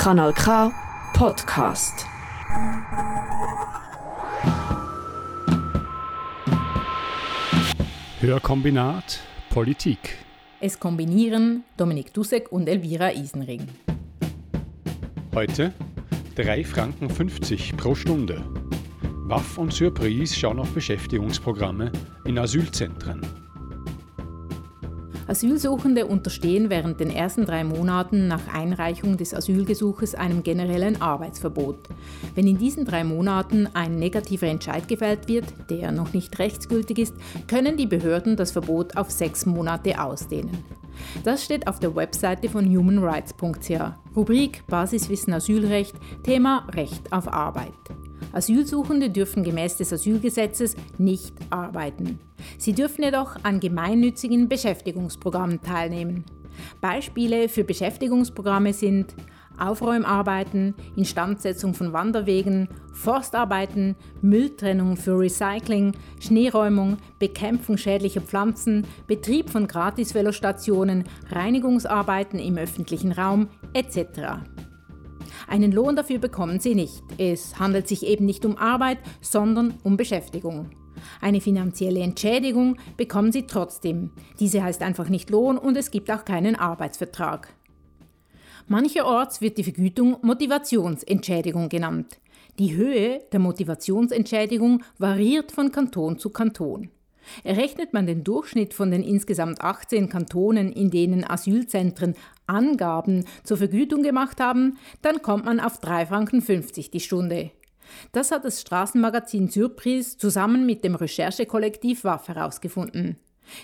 Kanal K Podcast. Hörkombinat Politik. Es kombinieren Dominik Dussek und Elvira Isenring. Heute 3 Franken 50 pro Stunde. Waff und Surprise schauen auf Beschäftigungsprogramme in Asylzentren. Asylsuchende unterstehen während den ersten drei Monaten nach Einreichung des Asylgesuches einem generellen Arbeitsverbot. Wenn in diesen drei Monaten ein negativer Entscheid gefällt wird, der noch nicht rechtsgültig ist, können die Behörden das Verbot auf sechs Monate ausdehnen. Das steht auf der Webseite von humanrights.ch. Rubrik Basiswissen Asylrecht, Thema Recht auf Arbeit. Asylsuchende dürfen gemäß des Asylgesetzes nicht arbeiten. Sie dürfen jedoch an gemeinnützigen Beschäftigungsprogrammen teilnehmen. Beispiele für Beschäftigungsprogramme sind Aufräumarbeiten, Instandsetzung von Wanderwegen, Forstarbeiten, Mülltrennung für Recycling, Schneeräumung, Bekämpfung schädlicher Pflanzen, Betrieb von Gratis-Velostationen, Reinigungsarbeiten im öffentlichen Raum etc. Einen Lohn dafür bekommen sie nicht. Es handelt sich eben nicht um Arbeit, sondern um Beschäftigung. Eine finanzielle Entschädigung bekommen sie trotzdem. Diese heißt einfach nicht Lohn und es gibt auch keinen Arbeitsvertrag. Mancherorts wird die Vergütung Motivationsentschädigung genannt. Die Höhe der Motivationsentschädigung variiert von Kanton zu Kanton. Errechnet man den Durchschnitt von den insgesamt 18 Kantonen, in denen Asylzentren Angaben zur Vergütung gemacht haben, dann kommt man auf 3,50 Franken die Stunde. Das hat das Straßenmagazin Surprise zusammen mit dem Recherchekollektiv WAF herausgefunden.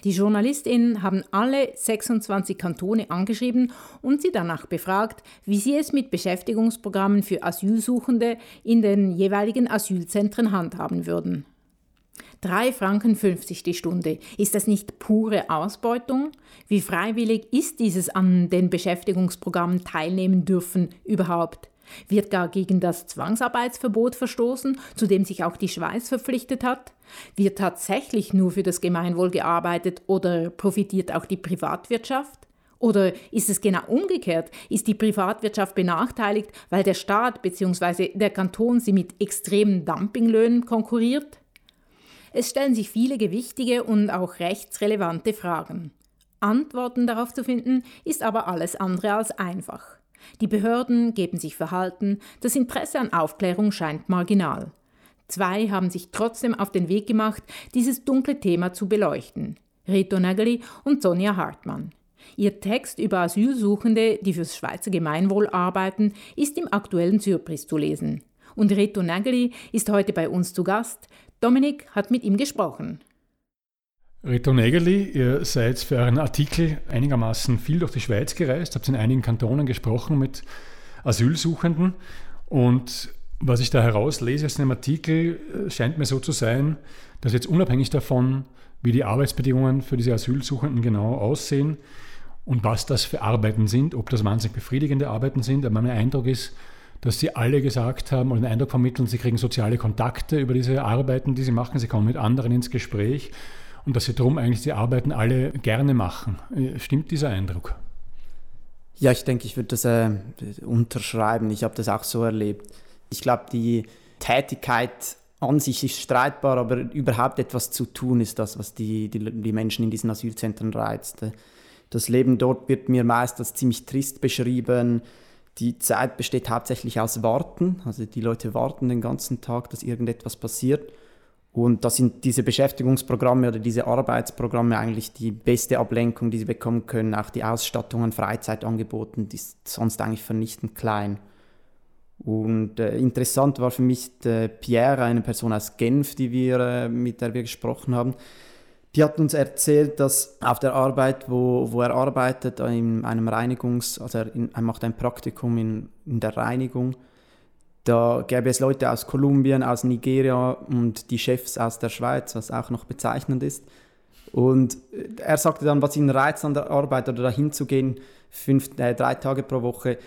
Die JournalistInnen haben alle 26 Kantone angeschrieben und sie danach befragt, wie sie es mit Beschäftigungsprogrammen für Asylsuchende in den jeweiligen Asylzentren handhaben würden. 3,50 Franken die Stunde. Ist das nicht pure Ausbeutung? Wie freiwillig ist dieses an den Beschäftigungsprogrammen teilnehmen dürfen überhaupt? Wird gar gegen das Zwangsarbeitsverbot verstoßen, zu dem sich auch die Schweiz verpflichtet hat? Wird tatsächlich nur für das Gemeinwohl gearbeitet oder profitiert auch die Privatwirtschaft? Oder ist es genau umgekehrt? Ist die Privatwirtschaft benachteiligt, weil der Staat bzw. der Kanton sie mit extremen Dumpinglöhnen konkurriert? Es stellen sich viele gewichtige und auch rechtsrelevante Fragen. Antworten darauf zu finden, ist aber alles andere als einfach. Die Behörden geben sich Verhalten, das Interesse an Aufklärung scheint marginal. Zwei haben sich trotzdem auf den Weg gemacht, dieses dunkle Thema zu beleuchten. Reto Nageli und Sonja Hartmann. Ihr Text über Asylsuchende, die fürs Schweizer Gemeinwohl arbeiten, ist im aktuellen Surprise zu lesen. Und Reto Nageli ist heute bei uns zu Gast. Dominik hat mit ihm gesprochen. Reto Nägerli, ihr seid für euren Artikel einigermaßen viel durch die Schweiz gereist, habt in einigen Kantonen gesprochen mit Asylsuchenden und was ich da herauslese aus dem Artikel, äh, scheint mir so zu sein, dass jetzt unabhängig davon, wie die Arbeitsbedingungen für diese Asylsuchenden genau aussehen und was das für Arbeiten sind, ob das wahnsinnig befriedigende Arbeiten sind, aber mein Eindruck ist, dass sie alle gesagt haben oder den Eindruck vermitteln, sie kriegen soziale Kontakte über diese Arbeiten, die sie machen, sie kommen mit anderen ins Gespräch und dass sie darum eigentlich die Arbeiten alle gerne machen. Äh, stimmt dieser Eindruck? Ja, ich denke, ich würde das äh, unterschreiben. Ich habe das auch so erlebt. Ich glaube, die Tätigkeit an sich ist streitbar, aber überhaupt etwas zu tun ist das, was die, die, die Menschen in diesen Asylzentren reizt. Das Leben dort wird mir meist als ziemlich trist beschrieben. Die Zeit besteht hauptsächlich aus Warten. Also die Leute warten den ganzen Tag, dass irgendetwas passiert. Und da sind diese Beschäftigungsprogramme oder diese Arbeitsprogramme eigentlich die beste Ablenkung, die sie bekommen können. Auch die Ausstattung an Freizeitangeboten, die ist sonst eigentlich vernichtend klein. Und äh, interessant war für mich Pierre, eine Person aus Genf, die wir, äh, mit der wir gesprochen haben. Die hat uns erzählt, dass auf der Arbeit, wo, wo er arbeitet, in einem Reinigungs-, also er, in, er macht ein Praktikum in, in der Reinigung, da gäbe es Leute aus Kolumbien, aus Nigeria und die Chefs aus der Schweiz, was auch noch bezeichnend ist. Und er sagte dann, was ihn reizt an der Arbeit oder dahin zu gehen, fünf, äh, drei Tage pro Woche,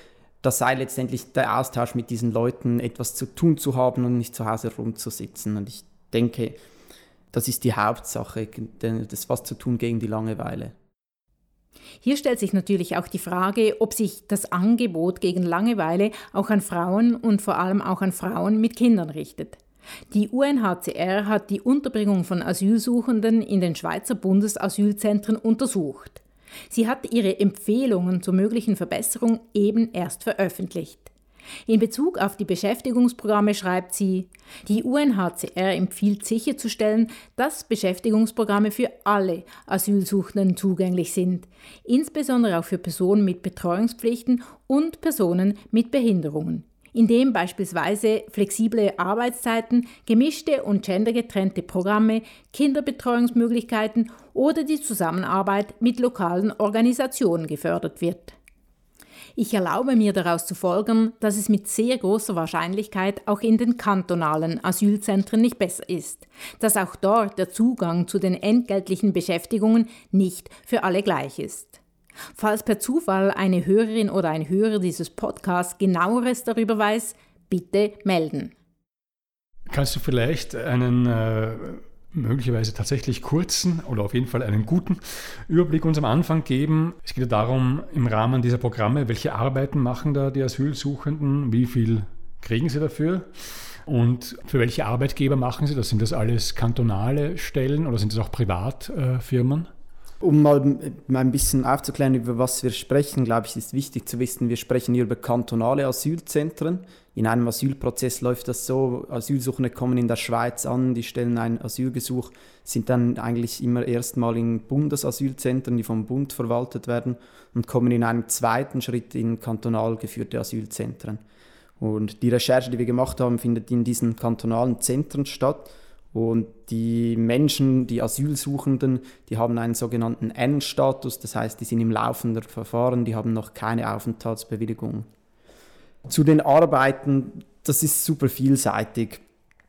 das sei letztendlich der Austausch mit diesen Leuten, etwas zu tun zu haben und nicht zu Hause rumzusitzen. Und ich denke, das ist die Hauptsache, das was zu tun gegen die Langeweile. Hier stellt sich natürlich auch die Frage, ob sich das Angebot gegen Langeweile auch an Frauen und vor allem auch an Frauen mit Kindern richtet. Die UNHCR hat die Unterbringung von Asylsuchenden in den Schweizer Bundesasylzentren untersucht. Sie hat ihre Empfehlungen zur möglichen Verbesserung eben erst veröffentlicht. In Bezug auf die Beschäftigungsprogramme schreibt sie, die UNHCR empfiehlt sicherzustellen, dass Beschäftigungsprogramme für alle Asylsuchenden zugänglich sind, insbesondere auch für Personen mit Betreuungspflichten und Personen mit Behinderungen indem beispielsweise flexible Arbeitszeiten, gemischte und gendergetrennte Programme, Kinderbetreuungsmöglichkeiten oder die Zusammenarbeit mit lokalen Organisationen gefördert wird. Ich erlaube mir daraus zu folgern, dass es mit sehr großer Wahrscheinlichkeit auch in den kantonalen Asylzentren nicht besser ist, dass auch dort der Zugang zu den entgeltlichen Beschäftigungen nicht für alle gleich ist. Falls per Zufall eine Hörerin oder ein Hörer dieses Podcasts genaueres darüber weiß, bitte melden. Kannst du vielleicht einen äh, möglicherweise tatsächlich kurzen oder auf jeden Fall einen guten Überblick uns am Anfang geben? Es geht ja darum, im Rahmen dieser Programme, welche Arbeiten machen da die Asylsuchenden, wie viel kriegen sie dafür? Und für welche Arbeitgeber machen Sie das? Sind das alles kantonale Stellen oder sind das auch Privatfirmen? Äh, um mal ein bisschen aufzuklären, über was wir sprechen, glaube ich, ist wichtig zu wissen, wir sprechen hier über kantonale Asylzentren. In einem Asylprozess läuft das so, Asylsuchende kommen in der Schweiz an, die stellen ein Asylgesuch, sind dann eigentlich immer erstmal in Bundesasylzentren, die vom Bund verwaltet werden und kommen in einem zweiten Schritt in kantonal geführte Asylzentren. Und die Recherche, die wir gemacht haben, findet in diesen kantonalen Zentren statt. Und die Menschen, die Asylsuchenden, die haben einen sogenannten N-Status, das heißt, die sind im laufenden Verfahren, die haben noch keine Aufenthaltsbewilligung. Zu den Arbeiten, das ist super vielseitig.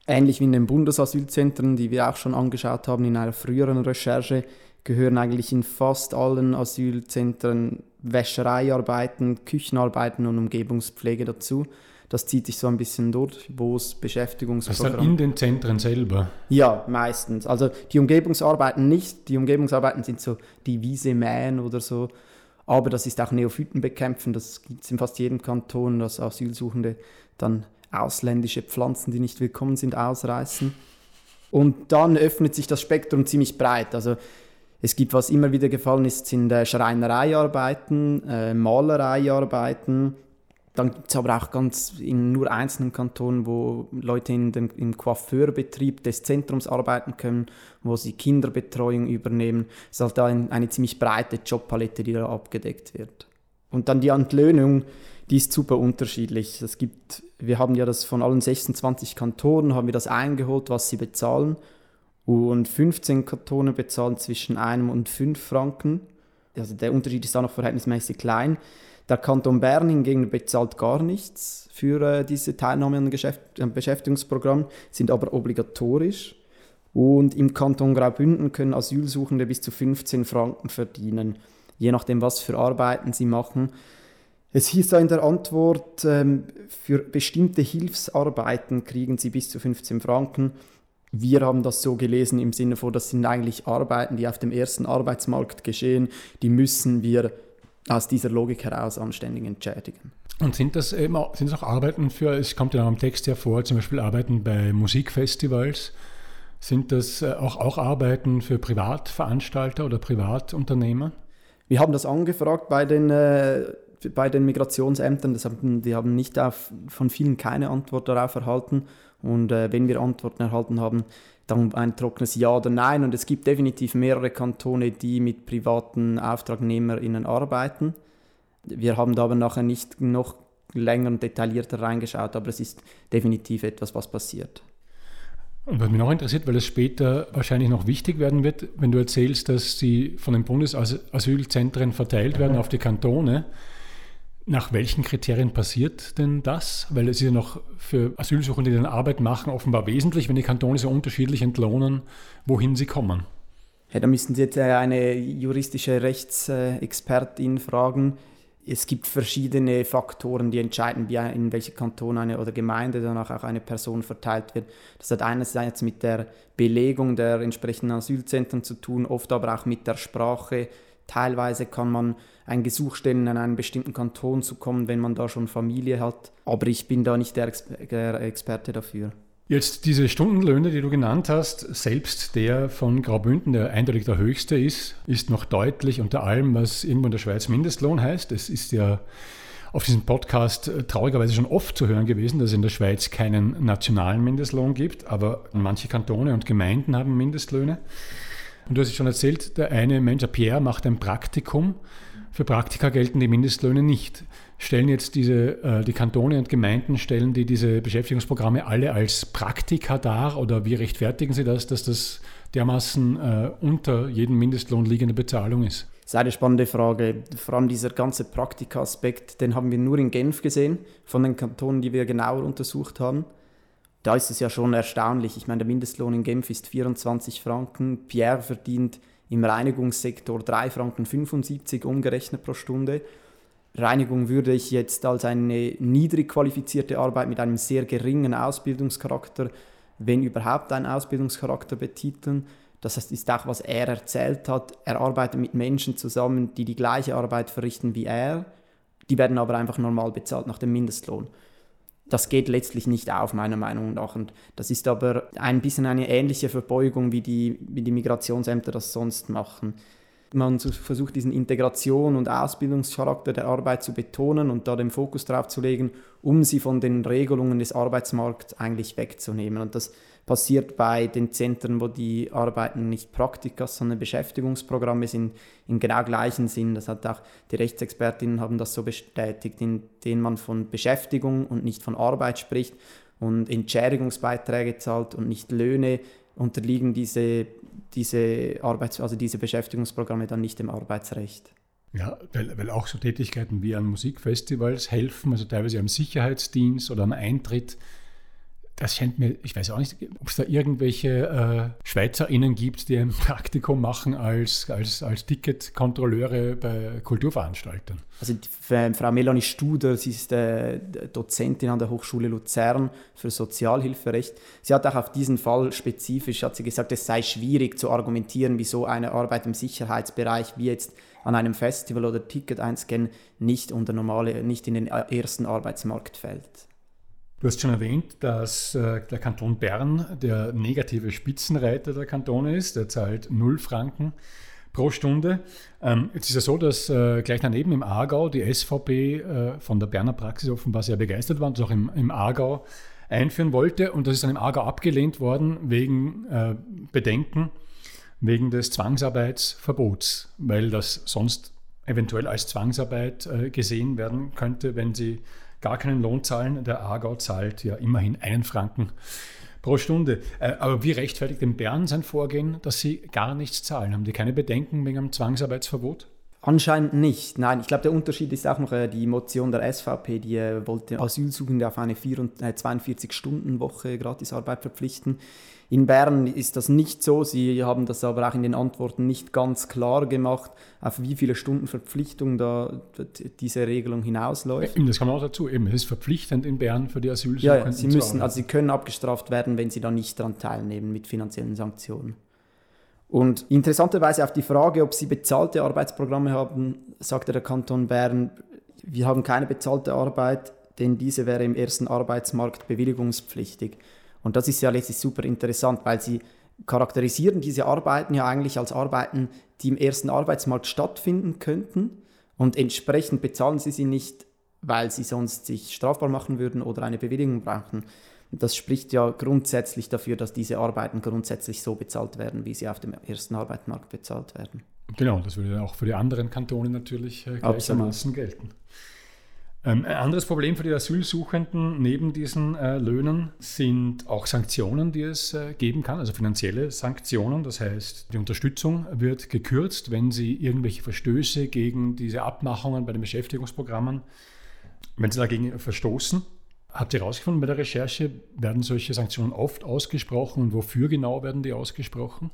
Ähnlich wie in den Bundesasylzentren, die wir auch schon angeschaut haben in einer früheren Recherche, gehören eigentlich in fast allen Asylzentren Wäschereiarbeiten, Küchenarbeiten und Umgebungspflege dazu. Das zieht sich so ein bisschen durch, wo es Beschäftigungsprogramme... Das ist dann in den Zentren selber? Ja, meistens. Also die Umgebungsarbeiten nicht. Die Umgebungsarbeiten sind so die Wiese mähen oder so. Aber das ist auch Neophyten bekämpfen. Das gibt es in fast jedem Kanton, dass Asylsuchende dann ausländische Pflanzen, die nicht willkommen sind, ausreißen. Und dann öffnet sich das Spektrum ziemlich breit. Also es gibt, was immer wieder gefallen ist, sind äh, Schreinereiarbeiten, äh, Malereiarbeiten, dann gibt es aber auch ganz in nur einzelnen Kantonen, wo Leute in den, im Coiffeurbetrieb des Zentrums arbeiten können, wo sie Kinderbetreuung übernehmen. Es ist halt ein, eine ziemlich breite Jobpalette, die da abgedeckt wird. Und dann die Entlöhnung, die ist super unterschiedlich. Es gibt, wir haben ja das von allen 26 Kantonen, haben wir das eingeholt, was sie bezahlen. Und 15 Kantone bezahlen zwischen einem und fünf Franken. Also der Unterschied ist da noch verhältnismäßig klein. Der Kanton Bern hingegen bezahlt gar nichts für äh, diese Teilnahme an einem Beschäftigungsprogramm, sind aber obligatorisch. Und im Kanton Graubünden können Asylsuchende bis zu 15 Franken verdienen, je nachdem, was für Arbeiten sie machen. Es hieß da in der Antwort, ähm, für bestimmte Hilfsarbeiten kriegen sie bis zu 15 Franken. Wir haben das so gelesen im Sinne von, das sind eigentlich Arbeiten, die auf dem ersten Arbeitsmarkt geschehen, die müssen wir aus dieser Logik heraus anständig entschädigen. Und sind das eben auch, sind das auch Arbeiten für, es kommt ja auch im Text hervor, zum Beispiel Arbeiten bei Musikfestivals, sind das äh, auch, auch Arbeiten für Privatveranstalter oder Privatunternehmer? Wir haben das angefragt bei den, äh, bei den Migrationsämtern, das haben, die haben nicht auf, von vielen keine Antwort darauf erhalten. Und äh, wenn wir Antworten erhalten haben, dann ein trockenes Ja oder Nein. Und es gibt definitiv mehrere Kantone, die mit privaten AuftragnehmerInnen arbeiten. Wir haben da aber nachher nicht noch länger und detaillierter reingeschaut, aber es ist definitiv etwas, was passiert. Und was mich noch interessiert, weil es später wahrscheinlich noch wichtig werden wird, wenn du erzählst, dass sie von den Bundesasylzentren verteilt werden auf die Kantone, nach welchen Kriterien passiert denn das? Weil es ist ja noch für Asylsuchende, die dann Arbeit machen, offenbar wesentlich, wenn die Kantone so unterschiedlich entlohnen, wohin sie kommen. Ja, da müssten Sie jetzt äh, eine juristische Rechtsexpertin fragen. Es gibt verschiedene Faktoren, die entscheiden, wie in welche Kanton eine oder Gemeinde danach auch eine Person verteilt wird. Das hat einerseits mit der Belegung der entsprechenden Asylzentren zu tun, oft aber auch mit der Sprache Teilweise kann man ein Gesuch stellen, in einen bestimmten Kanton zu kommen, wenn man da schon Familie hat. Aber ich bin da nicht der, Ex der Experte dafür. Jetzt diese Stundenlöhne, die du genannt hast, selbst der von Graubünden, der eindeutig der höchste ist, ist noch deutlich unter allem, was irgendwo in der Schweiz Mindestlohn heißt. Es ist ja auf diesem Podcast äh, traurigerweise schon oft zu hören gewesen, dass es in der Schweiz keinen nationalen Mindestlohn gibt, aber manche Kantone und Gemeinden haben Mindestlöhne. Und du hast schon erzählt, der eine Mensch, der Pierre, macht ein Praktikum. Für Praktika gelten die Mindestlöhne nicht. Stellen jetzt diese, äh, die Kantone und Gemeinden, stellen die diese Beschäftigungsprogramme alle als Praktika dar oder wie rechtfertigen sie das, dass das dermaßen äh, unter jedem Mindestlohn liegende Bezahlung ist? Das ist eine spannende Frage. Vor allem dieser ganze Praktika-Aspekt, den haben wir nur in Genf gesehen, von den Kantonen, die wir genauer untersucht haben. Da ist es ja schon erstaunlich. Ich meine, der Mindestlohn in Genf ist 24 Franken. Pierre verdient im Reinigungssektor 3 Franken 75 umgerechnet pro Stunde. Reinigung würde ich jetzt als eine niedrig qualifizierte Arbeit mit einem sehr geringen Ausbildungscharakter, wenn überhaupt einen Ausbildungscharakter betiteln. Das ist auch, was er erzählt hat. Er arbeitet mit Menschen zusammen, die die gleiche Arbeit verrichten wie er. Die werden aber einfach normal bezahlt nach dem Mindestlohn. Das geht letztlich nicht auf, meiner Meinung nach. Und das ist aber ein bisschen eine ähnliche Verbeugung, wie die, wie die Migrationsämter das sonst machen. Man versucht diesen Integration- und Ausbildungscharakter der Arbeit zu betonen und da den Fokus drauf zu legen, um sie von den Regelungen des Arbeitsmarkts eigentlich wegzunehmen. Und das passiert bei den Zentren, wo die Arbeiten nicht Praktika, sondern Beschäftigungsprogramme sind, im genau gleichen Sinn. Das hat auch die Rechtsexpertinnen haben das so bestätigt, in denen man von Beschäftigung und nicht von Arbeit spricht und Entschädigungsbeiträge zahlt und nicht Löhne, unterliegen diese diese, Arbeits-, also diese Beschäftigungsprogramme dann nicht dem Arbeitsrecht. Ja, weil, weil auch so Tätigkeiten wie an Musikfestivals helfen, also teilweise am Sicherheitsdienst oder am Eintritt das scheint mir, ich weiß auch nicht, ob es da irgendwelche äh, SchweizerInnen gibt, die ein Praktikum machen als, als, als Ticketkontrolleure bei Kulturveranstaltern. Also die, Frau Melanie Studer, sie ist äh, Dozentin an der Hochschule Luzern für Sozialhilferecht. Sie hat auch auf diesen Fall spezifisch hat sie gesagt, es sei schwierig zu argumentieren, wieso eine Arbeit im Sicherheitsbereich wie jetzt an einem Festival oder Ticket einscannen nicht unter normale, nicht in den ersten Arbeitsmarkt fällt. Du hast schon erwähnt, dass äh, der Kanton Bern der negative Spitzenreiter der Kantone ist. Der zahlt 0 Franken pro Stunde. Ähm, jetzt ist es so, dass äh, gleich daneben im Aargau die SVP äh, von der Berner Praxis offenbar sehr begeistert war und das auch im, im Aargau einführen wollte. Und das ist dann im Aargau abgelehnt worden wegen Bedenken, wegen des Zwangsarbeitsverbots, weil das sonst eventuell als Zwangsarbeit gesehen werden könnte, wenn sie gar keinen Lohn zahlen. Der Aargau zahlt ja immerhin einen Franken pro Stunde. Äh, aber wie rechtfertigt denn Bern sein Vorgehen, dass sie gar nichts zahlen? Haben die keine Bedenken wegen einem Zwangsarbeitsverbot? Anscheinend nicht. Nein, ich glaube, der Unterschied ist auch noch äh, die Motion der SVP, die äh, wollte Asylsuchende auf eine 42-Stunden-Woche Gratisarbeit verpflichten. In Bern ist das nicht so. Sie haben das aber auch in den Antworten nicht ganz klar gemacht, auf wie viele Stunden Verpflichtung da diese Regelung hinausläuft. das kommt auch dazu. Eben, es ist verpflichtend in Bern für die Asylsuchenden. Ja, ja, sie müssen, also sie können abgestraft werden, wenn sie da nicht daran teilnehmen mit finanziellen Sanktionen. Und interessanterweise auf die Frage, ob sie bezahlte Arbeitsprogramme haben, sagte der Kanton Bern, wir haben keine bezahlte Arbeit, denn diese wäre im ersten Arbeitsmarkt bewilligungspflichtig. Und das ist ja letztlich super interessant, weil sie charakterisieren diese Arbeiten ja eigentlich als Arbeiten, die im ersten Arbeitsmarkt stattfinden könnten und entsprechend bezahlen sie sie nicht, weil sie sonst sich strafbar machen würden oder eine Bewilligung brauchen. Das spricht ja grundsätzlich dafür, dass diese Arbeiten grundsätzlich so bezahlt werden, wie sie auf dem ersten Arbeitsmarkt bezahlt werden. Genau, das würde auch für die anderen Kantone natürlich äh, gleichermaßen gelten. Ähm, ein anderes Problem für die Asylsuchenden neben diesen äh, Löhnen sind auch Sanktionen, die es äh, geben kann, also finanzielle Sanktionen. Das heißt, die Unterstützung wird gekürzt, wenn sie irgendwelche Verstöße gegen diese Abmachungen bei den Beschäftigungsprogrammen, wenn sie dagegen verstoßen. Habt ihr herausgefunden bei der Recherche, werden solche Sanktionen oft ausgesprochen und wofür genau werden die ausgesprochen?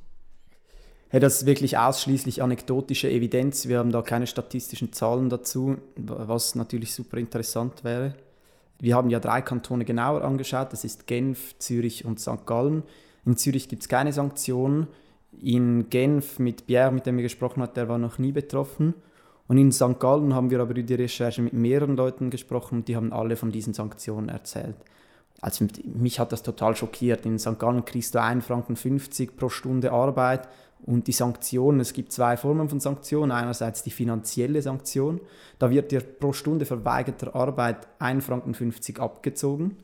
Hey, das ist wirklich ausschließlich anekdotische Evidenz. Wir haben da keine statistischen Zahlen dazu, was natürlich super interessant wäre. Wir haben ja drei Kantone genauer angeschaut. Das ist Genf, Zürich und St. Gallen. In Zürich gibt es keine Sanktionen. In Genf mit Pierre, mit dem wir gesprochen haben, der war noch nie betroffen. Und in St. Gallen haben wir aber in der Recherche mit mehreren Leuten gesprochen und die haben alle von diesen Sanktionen erzählt. Also mich hat das total schockiert. In St. Gallen kriegst du 1,50 Franken pro Stunde Arbeit und die Sanktionen, es gibt zwei Formen von Sanktionen. Einerseits die finanzielle Sanktion, da wird dir pro Stunde verweigerter Arbeit 1,50 Franken abgezogen.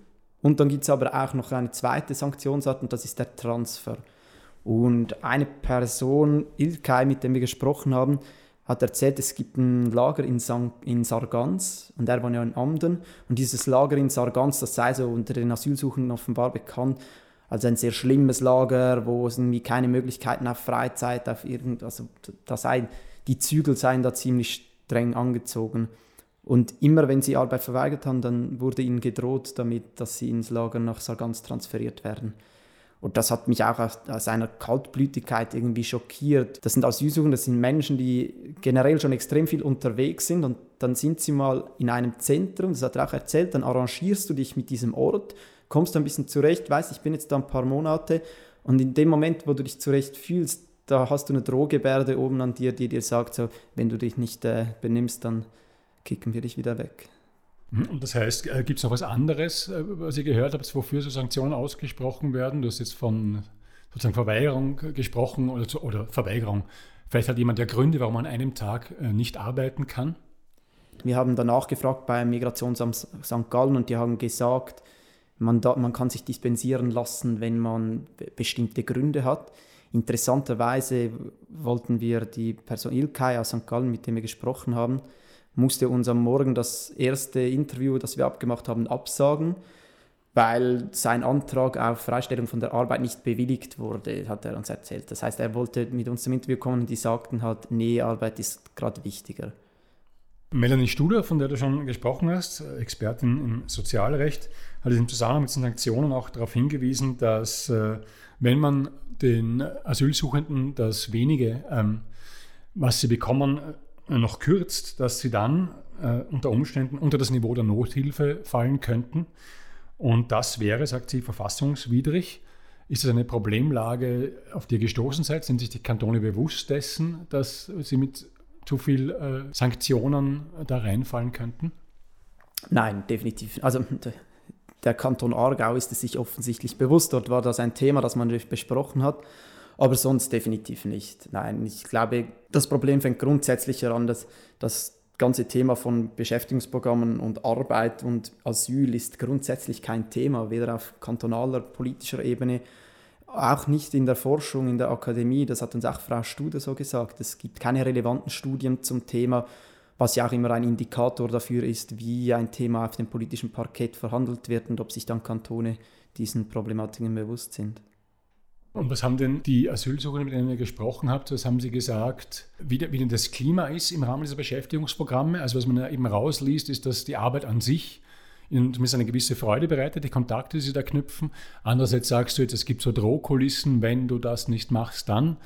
Und dann gibt es aber auch noch eine zweite Sanktionsart und das ist der Transfer. Und eine Person, Ilkay, mit dem wir gesprochen haben, hat erzählt, es gibt ein Lager in, St. in Sargans und er war ja in Amden. Und dieses Lager in Sargans, das sei so unter den Asylsuchenden offenbar bekannt, als ein sehr schlimmes Lager, wo es irgendwie keine Möglichkeiten auf Freizeit, auf irgend, also da sei, die Zügel seien da ziemlich streng angezogen. Und immer wenn sie Arbeit verweigert haben, dann wurde ihnen gedroht damit, dass sie ins Lager nach Sargans transferiert werden. Und das hat mich auch aus, aus einer Kaltblütigkeit irgendwie schockiert. Das sind Asylsuchende, das sind Menschen, die generell schon extrem viel unterwegs sind und dann sind sie mal in einem Zentrum, das hat er auch erzählt, dann arrangierst du dich mit diesem Ort, kommst du ein bisschen zurecht, weißt, ich bin jetzt da ein paar Monate und in dem Moment, wo du dich zurecht fühlst, da hast du eine Drohgebärde oben an dir, die dir sagt, so, wenn du dich nicht äh, benimmst, dann kicken wir dich wieder weg. Mhm. Und das heißt, äh, gibt es noch was anderes, äh, was ihr gehört habt, wofür so Sanktionen ausgesprochen werden? Du hast jetzt von sozusagen Verweigerung gesprochen oder, zu, oder Verweigerung. Vielleicht hat jemand ja Gründe, warum man an einem Tag äh, nicht arbeiten kann. Wir haben danach gefragt bei Migrationsamt St. Gallen und die haben gesagt, man, da, man kann sich dispensieren lassen, wenn man bestimmte Gründe hat. Interessanterweise wollten wir die Person Ilkay aus St. Gallen, mit dem wir gesprochen haben, musste uns am Morgen das erste Interview, das wir abgemacht haben, absagen, weil sein Antrag auf Freistellung von der Arbeit nicht bewilligt wurde, hat er uns erzählt. Das heißt, er wollte mit uns zum Interview kommen und die sagten halt, nee, Arbeit ist gerade wichtiger. Melanie Studer, von der du schon gesprochen hast, Expertin im Sozialrecht, hat im Zusammenhang mit den Sanktionen auch darauf hingewiesen, dass äh, wenn man den Asylsuchenden das wenige, ähm, was sie bekommen, noch kürzt, dass sie dann äh, unter Umständen unter das Niveau der Nothilfe fallen könnten. Und das wäre, sagt sie, verfassungswidrig. Ist es eine Problemlage, auf die ihr gestoßen seid? Sind sich die Kantone bewusst dessen, dass sie mit zu viel äh, Sanktionen da reinfallen könnten? Nein, definitiv. Also der Kanton Aargau ist es sich offensichtlich bewusst. Dort war das ein Thema, das man besprochen hat aber sonst definitiv nicht. Nein, ich glaube, das Problem fängt grundsätzlich an, dass das ganze Thema von Beschäftigungsprogrammen und Arbeit und Asyl ist grundsätzlich kein Thema, weder auf kantonaler, politischer Ebene, auch nicht in der Forschung, in der Akademie. Das hat uns auch Frau Studer so gesagt. Es gibt keine relevanten Studien zum Thema, was ja auch immer ein Indikator dafür ist, wie ein Thema auf dem politischen Parkett verhandelt wird und ob sich dann Kantone diesen Problematiken bewusst sind. Und was haben denn die Asylsuchenden, mit denen ihr gesprochen habt, was haben sie gesagt, wie, wie denn das Klima ist im Rahmen dieser Beschäftigungsprogramme? Also was man ja eben rausliest, ist, dass die Arbeit an sich ihnen zumindest eine gewisse Freude bereitet, die Kontakte, die sie da knüpfen. Andererseits sagst du jetzt, es gibt so Drohkulissen, wenn du das nicht machst, dann.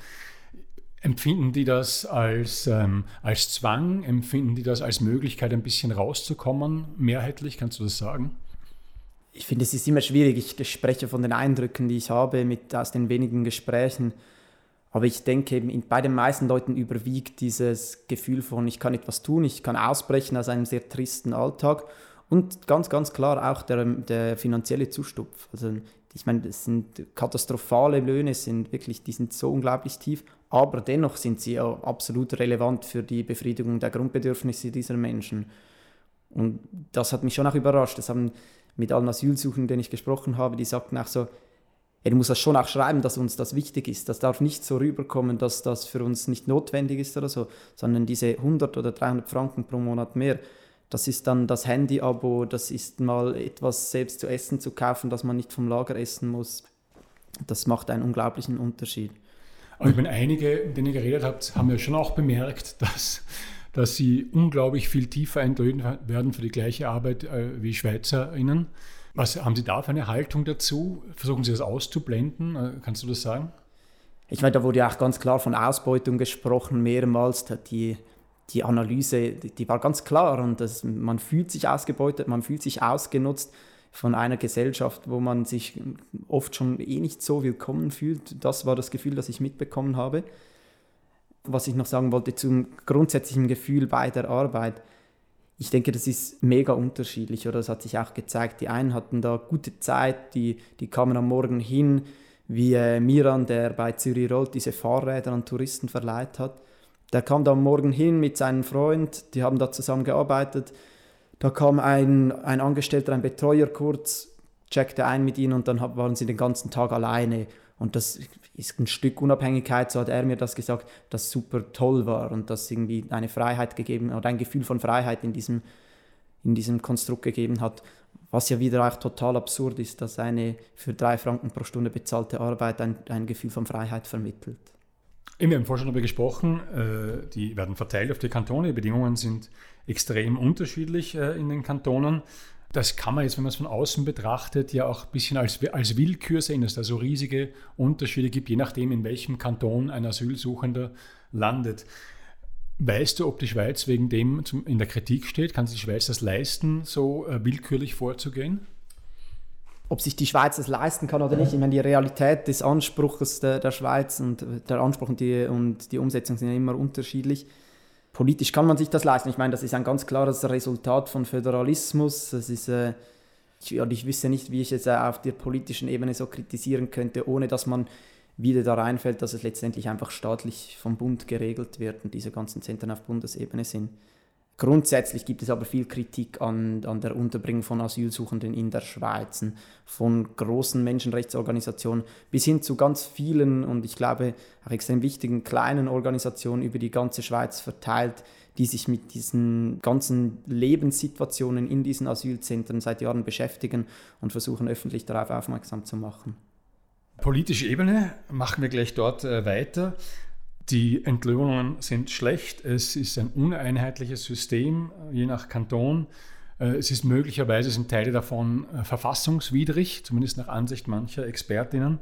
Empfinden die das als, ähm, als Zwang? Empfinden die das als Möglichkeit, ein bisschen rauszukommen? Mehrheitlich, kannst du das sagen? Ich finde, es ist immer schwierig. Ich spreche von den Eindrücken, die ich habe mit, aus den wenigen Gesprächen. Aber ich denke, bei den meisten Leuten überwiegt dieses Gefühl von, ich kann etwas tun, ich kann ausbrechen aus einem sehr tristen Alltag. Und ganz, ganz klar auch der, der finanzielle Zustupf. Also ich meine, das sind katastrophale Löhne, sind wirklich, die sind so unglaublich tief, aber dennoch sind sie ja absolut relevant für die Befriedigung der Grundbedürfnisse dieser Menschen. Und das hat mich schon auch überrascht. Das haben mit allen Asylsuchenden, denen ich gesprochen habe, die sagten auch so, er muss das schon auch schreiben, dass uns das wichtig ist. Das darf nicht so rüberkommen, dass das für uns nicht notwendig ist oder so, sondern diese 100 oder 300 Franken pro Monat mehr, das ist dann das Handy-Abo, das ist mal etwas selbst zu essen zu kaufen, dass man nicht vom Lager essen muss. Das macht einen unglaublichen Unterschied. Aber ich meine, einige, mit denen ihr geredet habt, haben ja schon auch bemerkt, dass dass sie unglaublich viel tiefer eintreten werden für die gleiche Arbeit äh, wie SchweizerInnen. Was haben Sie da für eine Haltung dazu? Versuchen Sie das auszublenden? Äh, kannst du das sagen? Ich meine, da wurde ja auch ganz klar von Ausbeutung gesprochen, mehrmals. Die, die Analyse, die, die war ganz klar und das, man fühlt sich ausgebeutet, man fühlt sich ausgenutzt. von einer Gesellschaft, wo man sich oft schon eh nicht so willkommen fühlt. Das war das Gefühl, das ich mitbekommen habe. Was ich noch sagen wollte zum grundsätzlichen Gefühl bei der Arbeit. Ich denke, das ist mega unterschiedlich, oder das hat sich auch gezeigt. Die einen hatten da gute Zeit, die, die kamen am Morgen hin, wie äh, Miran, der bei Zürich Roll diese Fahrräder an Touristen verleiht hat. Der kam da am Morgen hin mit seinem Freund, die haben da zusammen gearbeitet. Da kam ein, ein Angestellter, ein Betreuer kurz, checkte ein mit ihnen und dann waren sie den ganzen Tag alleine. Und das ist ein Stück Unabhängigkeit, so hat er mir das gesagt, das super toll war und das irgendwie eine Freiheit gegeben oder ein Gefühl von Freiheit in diesem, in diesem Konstrukt gegeben hat. Was ja wieder auch total absurd ist, dass eine für drei Franken pro Stunde bezahlte Arbeit ein, ein Gefühl von Freiheit vermittelt. Wir haben vorhin schon darüber gesprochen, äh, die werden verteilt auf die Kantone, die Bedingungen sind extrem unterschiedlich äh, in den Kantonen. Das kann man jetzt, wenn man es von außen betrachtet, ja auch ein bisschen als, als Willkür sehen, dass da so riesige Unterschiede gibt, je nachdem, in welchem Kanton ein Asylsuchender landet. Weißt du, ob die Schweiz wegen dem in der Kritik steht? Kann sich die Schweiz das leisten, so äh, willkürlich vorzugehen? ob sich die Schweiz das leisten kann oder nicht. Ich meine, die Realität des Anspruchs der, der Schweiz und der Anspruch und die, und die Umsetzung sind ja immer unterschiedlich. Politisch kann man sich das leisten. Ich meine, das ist ein ganz klares Resultat von Föderalismus. Das ist, äh, ich, ich wüsste nicht, wie ich es äh, auf der politischen Ebene so kritisieren könnte, ohne dass man wieder da reinfällt, dass es letztendlich einfach staatlich vom Bund geregelt wird und diese ganzen Zentren auf Bundesebene sind. Grundsätzlich gibt es aber viel Kritik an, an der Unterbringung von Asylsuchenden in der Schweiz, von großen Menschenrechtsorganisationen bis hin zu ganz vielen und ich glaube auch extrem wichtigen kleinen Organisationen über die ganze Schweiz verteilt, die sich mit diesen ganzen Lebenssituationen in diesen Asylzentren seit Jahren beschäftigen und versuchen öffentlich darauf aufmerksam zu machen. Politische Ebene, machen wir gleich dort äh, weiter. Die Entlöhnungen sind schlecht. Es ist ein uneinheitliches System, je nach Kanton. Äh, es ist möglicherweise, sind Teile davon äh, verfassungswidrig, zumindest nach Ansicht mancher Expertinnen.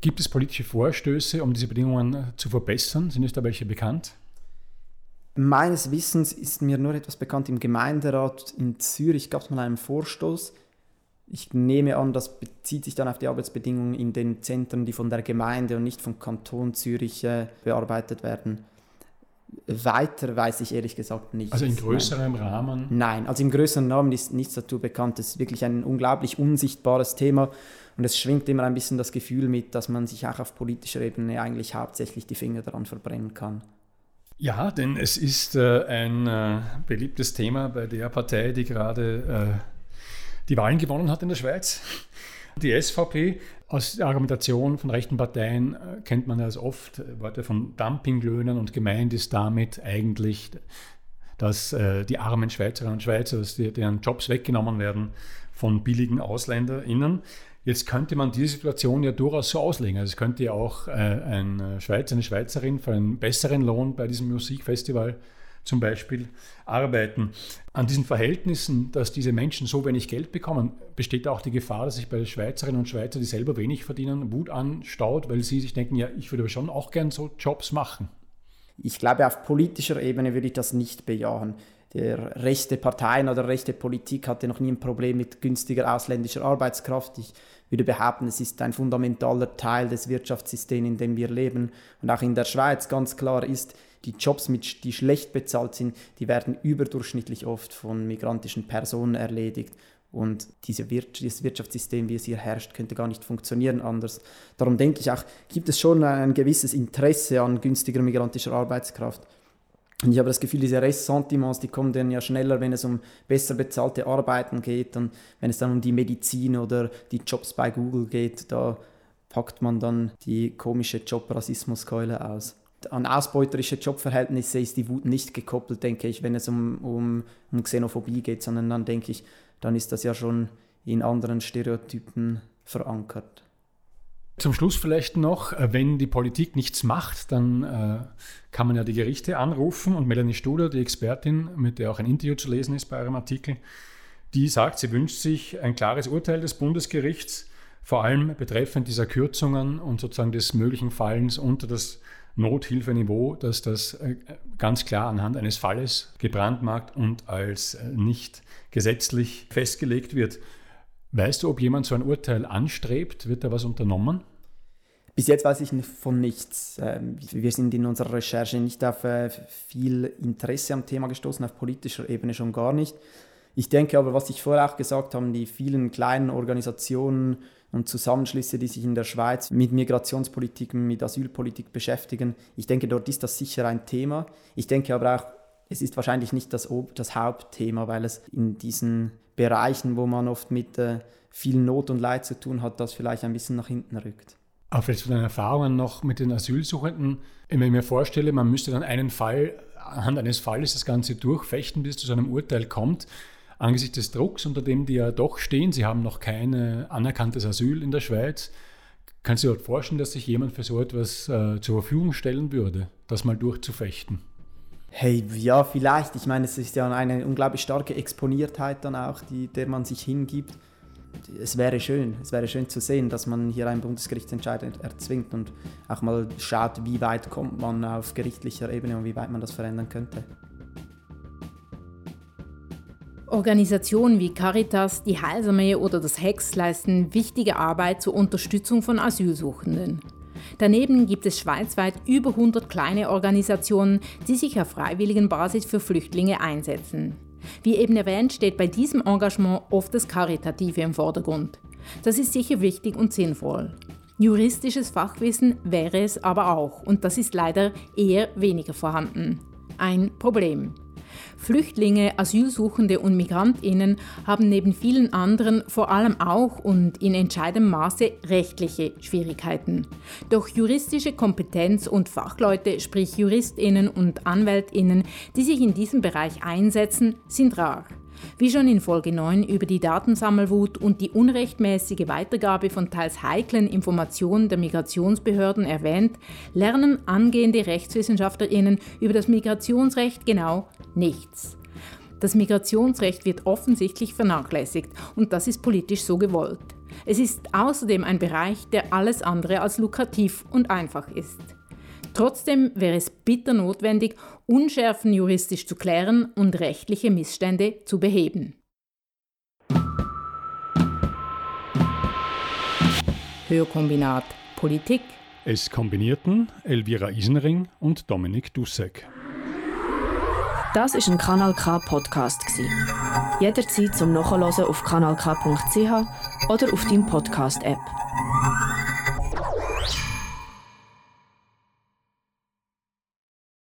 Gibt es politische Vorstöße, um diese Bedingungen äh, zu verbessern? Sind es da welche bekannt? Meines Wissens ist mir nur etwas bekannt. Im Gemeinderat in Zürich gab es mal einen Vorstoß, ich nehme an, das bezieht sich dann auf die Arbeitsbedingungen in den Zentren, die von der Gemeinde und nicht vom Kanton Zürich äh, bearbeitet werden. Weiter weiß ich ehrlich gesagt nicht. Also in größerem Nein. Rahmen? Nein, also im größeren Rahmen ist nichts dazu bekannt. Es ist wirklich ein unglaublich unsichtbares Thema und es schwingt immer ein bisschen das Gefühl mit, dass man sich auch auf politischer Ebene eigentlich hauptsächlich die Finger daran verbrennen kann. Ja, denn es ist äh, ein äh, beliebtes Thema bei der Partei, die gerade äh, die Wahlen gewonnen hat in der Schweiz. Die SVP, aus der Argumentation von rechten Parteien äh, kennt man das oft, äh, Worte von Dumpinglöhnen und gemeint ist damit eigentlich, dass äh, die armen Schweizerinnen und Schweizer, dass deren Jobs weggenommen werden von billigen AusländerInnen. Jetzt könnte man diese Situation ja durchaus so auslegen. Also es könnte ja auch ein Schweizer, eine Schweizerin für einen besseren Lohn bei diesem Musikfestival zum Beispiel arbeiten. An diesen Verhältnissen, dass diese Menschen so wenig Geld bekommen, besteht auch die Gefahr, dass sich bei Schweizerinnen und Schweizern, die selber wenig verdienen, Wut anstaut, weil sie sich denken, ja, ich würde aber schon auch gern so Jobs machen. Ich glaube, auf politischer Ebene würde ich das nicht bejahen. Der rechte Parteien oder rechte Politik hatte noch nie ein Problem mit günstiger ausländischer Arbeitskraft. Ich würde behaupten, es ist ein fundamentaler Teil des Wirtschaftssystems, in dem wir leben. Und auch in der Schweiz ganz klar ist, die Jobs, mit, die schlecht bezahlt sind, die werden überdurchschnittlich oft von migrantischen Personen erledigt. Und dieses Wirtschaftssystem, wie es hier herrscht, könnte gar nicht funktionieren anders. Darum denke ich auch, gibt es schon ein gewisses Interesse an günstiger migrantischer Arbeitskraft. Und ich habe das Gefühl, diese Ressentiments, die kommen dann ja schneller, wenn es um besser bezahlte Arbeiten geht und wenn es dann um die Medizin oder die Jobs bei Google geht, da packt man dann die komische Jobrassismuskeule aus an ausbeuterische Jobverhältnisse ist die Wut nicht gekoppelt, denke ich, wenn es um, um, um Xenophobie geht, sondern dann denke ich, dann ist das ja schon in anderen Stereotypen verankert. Zum Schluss vielleicht noch, äh, wenn die Politik nichts macht, dann äh, kann man ja die Gerichte anrufen und Melanie Studer, die Expertin, mit der auch ein Interview zu lesen ist bei eurem Artikel, die sagt, sie wünscht sich ein klares Urteil des Bundesgerichts, vor allem betreffend dieser Kürzungen und sozusagen des möglichen Fallens unter das Nothilfeniveau, dass das äh, ganz klar anhand eines Falles gebrandmarkt und als äh, nicht gesetzlich festgelegt wird. Weißt du, ob jemand so ein Urteil anstrebt? Wird da was unternommen? Bis jetzt weiß ich von nichts. Ähm, wir sind in unserer Recherche nicht auf äh, viel Interesse am Thema gestoßen, auf politischer Ebene schon gar nicht. Ich denke aber, was ich vorher auch gesagt habe, die vielen kleinen Organisationen und Zusammenschlüsse, die sich in der Schweiz mit Migrationspolitik, mit Asylpolitik beschäftigen, ich denke, dort ist das sicher ein Thema. Ich denke aber auch, es ist wahrscheinlich nicht das, das Hauptthema, weil es in diesen Bereichen, wo man oft mit äh, viel Not und Leid zu tun hat, das vielleicht ein bisschen nach hinten rückt. Aber vielleicht zu deinen Erfahrungen noch mit den Asylsuchenden. Wenn ich mir vorstelle, man müsste dann einen Fall, anhand eines Falles das Ganze durchfechten, bis es zu einem Urteil kommt. Angesichts des Drucks, unter dem die ja doch stehen, sie haben noch kein anerkanntes Asyl in der Schweiz. Kannst du dir vorstellen, dass sich jemand für so etwas äh, zur Verfügung stellen würde, das mal durchzufechten? Hey, ja, vielleicht. Ich meine, es ist ja eine unglaublich starke Exponiertheit dann auch, die, der man sich hingibt es wäre schön, es wäre schön zu sehen, dass man hier einen Bundesgerichtsentscheid erzwingt und auch mal schaut, wie weit kommt man auf gerichtlicher Ebene und wie weit man das verändern könnte. Organisationen wie Caritas, die Heilsarmee oder das HEX leisten wichtige Arbeit zur Unterstützung von Asylsuchenden. Daneben gibt es schweizweit über 100 kleine Organisationen, die sich auf freiwilligen Basis für Flüchtlinge einsetzen. Wie eben erwähnt, steht bei diesem Engagement oft das Karitative im Vordergrund. Das ist sicher wichtig und sinnvoll. Juristisches Fachwissen wäre es aber auch und das ist leider eher weniger vorhanden. Ein Problem. Flüchtlinge, Asylsuchende und Migrantinnen haben neben vielen anderen vor allem auch und in entscheidendem Maße rechtliche Schwierigkeiten. Doch juristische Kompetenz und Fachleute, sprich Juristinnen und Anwältinnen, die sich in diesem Bereich einsetzen, sind rar. Wie schon in Folge 9 über die Datensammelwut und die unrechtmäßige Weitergabe von teils heiklen Informationen der Migrationsbehörden erwähnt, lernen angehende Rechtswissenschaftlerinnen über das Migrationsrecht genau nichts. Das Migrationsrecht wird offensichtlich vernachlässigt und das ist politisch so gewollt. Es ist außerdem ein Bereich, der alles andere als lukrativ und einfach ist. Trotzdem wäre es bitter notwendig, Unschärfen juristisch zu klären und rechtliche Missstände zu beheben. Hörkombinat Politik. Es kombinierten Elvira Isenring und Dominik Dussek. Das ist ein Kanal K Podcast Jederzeit zum Nachhören auf kanalk.ch oder auf deinem Podcast App.